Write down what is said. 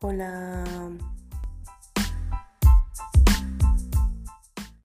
o la